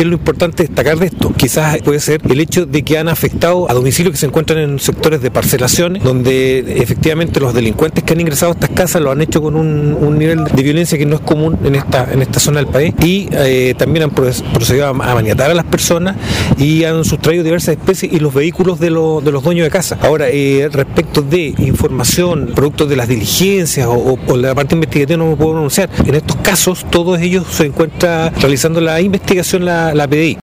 ¿Qué es lo importante destacar de esto? Quizás puede ser el hecho de que han afectado a domicilios que se encuentran en sectores de parcelaciones, donde efectivamente los delincuentes que han ingresado a estas casas lo han hecho con un, nivel de violencia que no es común en esta, en esta zona del país y eh, también han procedido a, maniatar a las personas y han sustraído diversas especies y los vehículos de, los dueños de casa. Ahora, eh, respecto de información, producto de las diligencias o, la parte investigativa no me puedo pronunciar. En estos casos, todos ellos se encuentran realizando la investigación la, PDI.